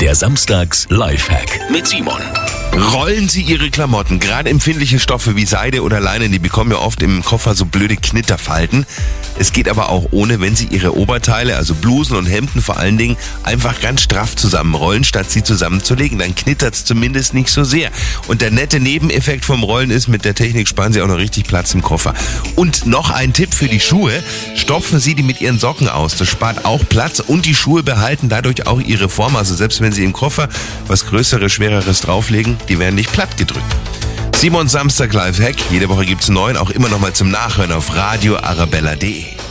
Der Samstags Lifehack mit Simon. Rollen Sie Ihre Klamotten, gerade empfindliche Stoffe wie Seide oder Leinen, die bekommen ja oft im Koffer so blöde Knitterfalten. Es geht aber auch ohne, wenn Sie Ihre Oberteile, also Blusen und Hemden vor allen Dingen, einfach ganz straff zusammenrollen, statt sie zusammenzulegen. Dann knittert es zumindest nicht so sehr. Und der nette Nebeneffekt vom Rollen ist, mit der Technik sparen Sie auch noch richtig Platz im Koffer. Und noch ein Tipp für die Schuhe. Stopfen Sie die mit Ihren Socken aus. Das spart auch Platz und die Schuhe behalten dadurch auch ihre Form. Also selbst wenn Sie im Koffer was Größeres, Schwereres drauflegen, die werden nicht platt gedrückt. Simon Samstag Live Hack. Jede Woche gibt's neun, auch immer noch mal zum Nachhören auf radioarabella.de.